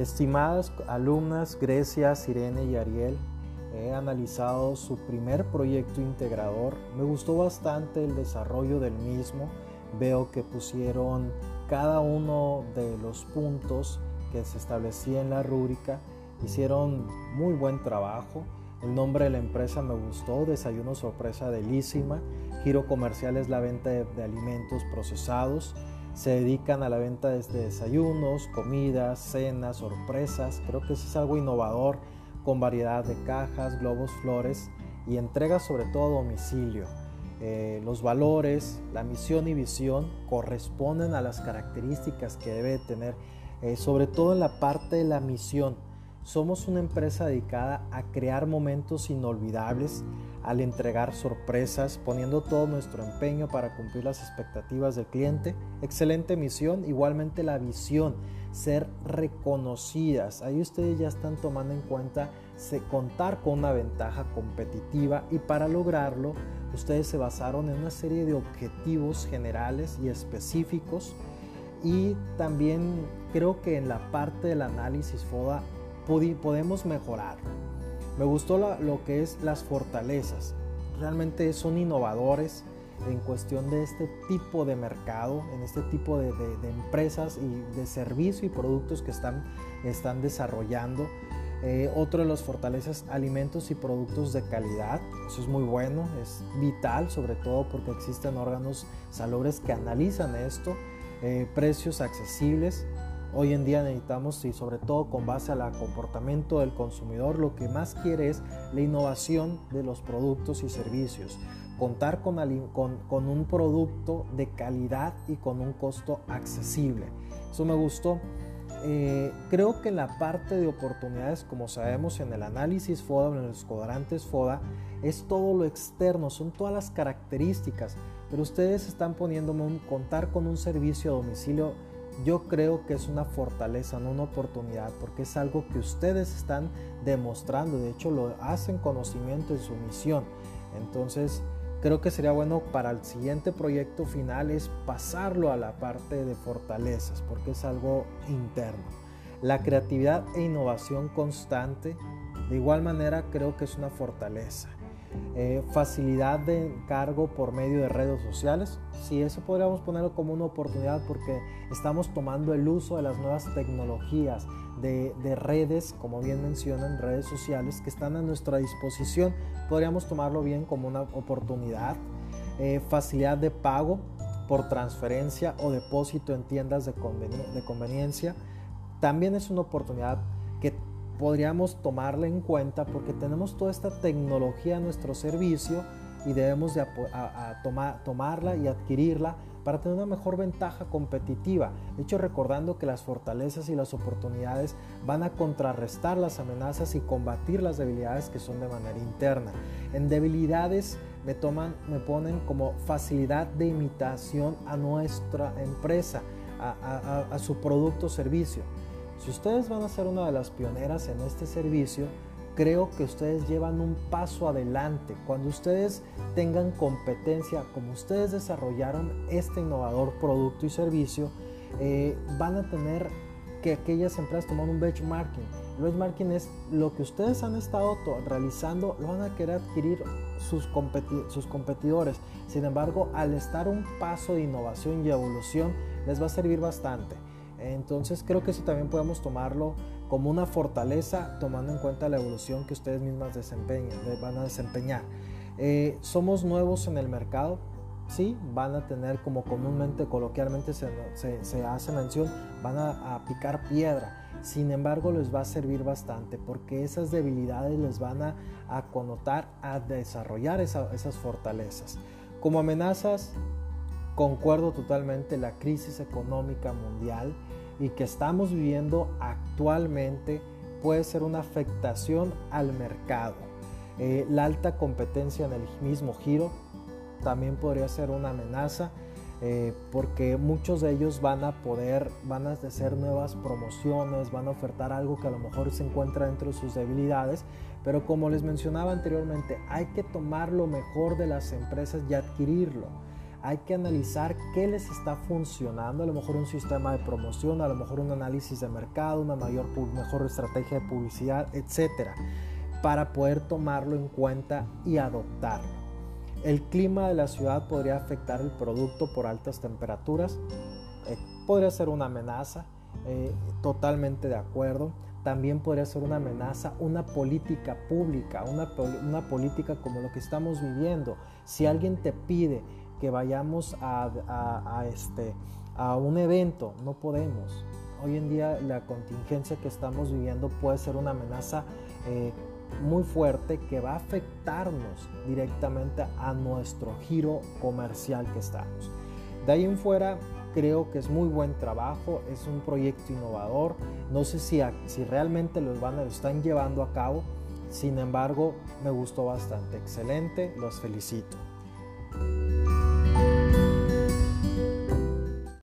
Estimadas alumnas Grecia, Sirene y Ariel, he analizado su primer proyecto integrador. Me gustó bastante el desarrollo del mismo. Veo que pusieron cada uno de los puntos que se establecía en la rúbrica. Hicieron muy buen trabajo. El nombre de la empresa me gustó, Desayuno Sorpresa Delísima. Giro comercial es la venta de, de alimentos procesados. Se dedican a la venta de desayunos, comidas, cenas, sorpresas. Creo que eso es algo innovador con variedad de cajas, globos, flores y entrega sobre todo a domicilio. Eh, los valores, la misión y visión corresponden a las características que debe tener, eh, sobre todo en la parte de la misión. Somos una empresa dedicada a crear momentos inolvidables, al entregar sorpresas, poniendo todo nuestro empeño para cumplir las expectativas del cliente. Excelente misión, igualmente la visión, ser reconocidas. Ahí ustedes ya están tomando en cuenta contar con una ventaja competitiva y para lograrlo ustedes se basaron en una serie de objetivos generales y específicos y también creo que en la parte del análisis FODA podemos mejorar. Me gustó lo que es las fortalezas. Realmente son innovadores en cuestión de este tipo de mercado, en este tipo de, empresas y de servicio y productos que están, están desarrollando. Eh, otro de las fortalezas, alimentos y productos de calidad. Eso es muy bueno, es vital, sobre todo porque existen órganos salubres que analizan esto. Eh, precios accesibles, Hoy en día necesitamos, y sobre todo con base al comportamiento del consumidor, lo que más quiere es la innovación de los productos y servicios. Contar con, con, un producto de calidad y con un costo accesible. Eso me gustó. Eh, creo que en la parte de oportunidades, como sabemos en el análisis FODA, en los cuadrantes FODA, es todo lo externo, son todas las características, pero ustedes están poniéndome un contar con un servicio a domicilio yo creo que es una fortaleza, no una oportunidad, porque es algo que ustedes están demostrando, de hecho lo hacen conocimiento de su misión. Entonces, creo que sería bueno para el siguiente proyecto final es pasarlo a la parte de fortalezas, porque es algo interno. La creatividad e innovación constante, de igual manera, creo que es una fortaleza. Eh, facilidad de encargo por medio de redes sociales. Sí, eso podríamos ponerlo como una oportunidad porque estamos tomando el uso de las nuevas tecnologías de, redes, como bien mencionan, redes sociales que están a nuestra disposición. Podríamos tomarlo bien como una oportunidad. Eh, facilidad de pago por transferencia o depósito en tiendas de, de conveniencia. También es una oportunidad que podríamos tomarla en cuenta porque tenemos toda esta tecnología a nuestro servicio y debemos de tomarla y adquirirla para tener una mejor ventaja competitiva. De hecho, recordando que las fortalezas y las oportunidades van a contrarrestar las amenazas y combatir las debilidades que son de manera interna. En debilidades me, toman, me ponen como facilidad de imitación a nuestra empresa, a su producto o servicio. Si ustedes van a ser una de las pioneras en este servicio, creo que ustedes llevan un paso adelante. Cuando ustedes tengan competencia, como ustedes desarrollaron este innovador producto y servicio, eh, van a tener que aquellas empresas tomen un benchmarking. El benchmarking es lo que ustedes han estado realizando, lo van a querer adquirir sus competidores. Sin embargo, al estar un paso de innovación y evolución, les va a servir bastante. Entonces creo que eso también podemos tomarlo como una fortaleza tomando en cuenta la evolución que ustedes mismas desempeñan, van a desempeñar. Eh, somos nuevos en el mercado, sí, van a tener como comúnmente, coloquialmente se, hace mención, van a, picar piedra. Sin embargo, les va a servir bastante porque esas debilidades les van a, connotar a desarrollar esas fortalezas. Como amenazas, concuerdo totalmente, la crisis económica mundial y que estamos viviendo actualmente puede ser una afectación al mercado. Eh, la alta competencia en el mismo giro también podría ser una amenaza eh, porque muchos de ellos van a poder, van a hacer nuevas promociones, van a ofertar algo que a lo mejor se encuentra dentro de sus debilidades, pero como les mencionaba anteriormente, hay que tomar lo mejor de las empresas y adquirirlo hay que analizar qué les está funcionando, a lo mejor un sistema de promoción, a lo mejor un análisis de mercado, una mayor, mejor estrategia de publicidad, etcétera, para poder tomarlo en cuenta y adoptarlo. El clima de la ciudad podría afectar el producto por altas temperaturas, eh, podría ser una amenaza, eh, totalmente de acuerdo. También podría ser una amenaza, una política pública, una, una política como lo que estamos viviendo. Si alguien te pide que vayamos a, este, a un evento, no podemos. Hoy en día la contingencia que estamos viviendo puede ser una amenaza eh, muy fuerte que va a afectarnos directamente a nuestro giro comercial que estamos. De ahí en fuera, creo que es muy buen trabajo, es un proyecto innovador. No sé si, si realmente los van, lo están llevando a cabo, sin embargo, me gustó bastante. Excelente, los felicito.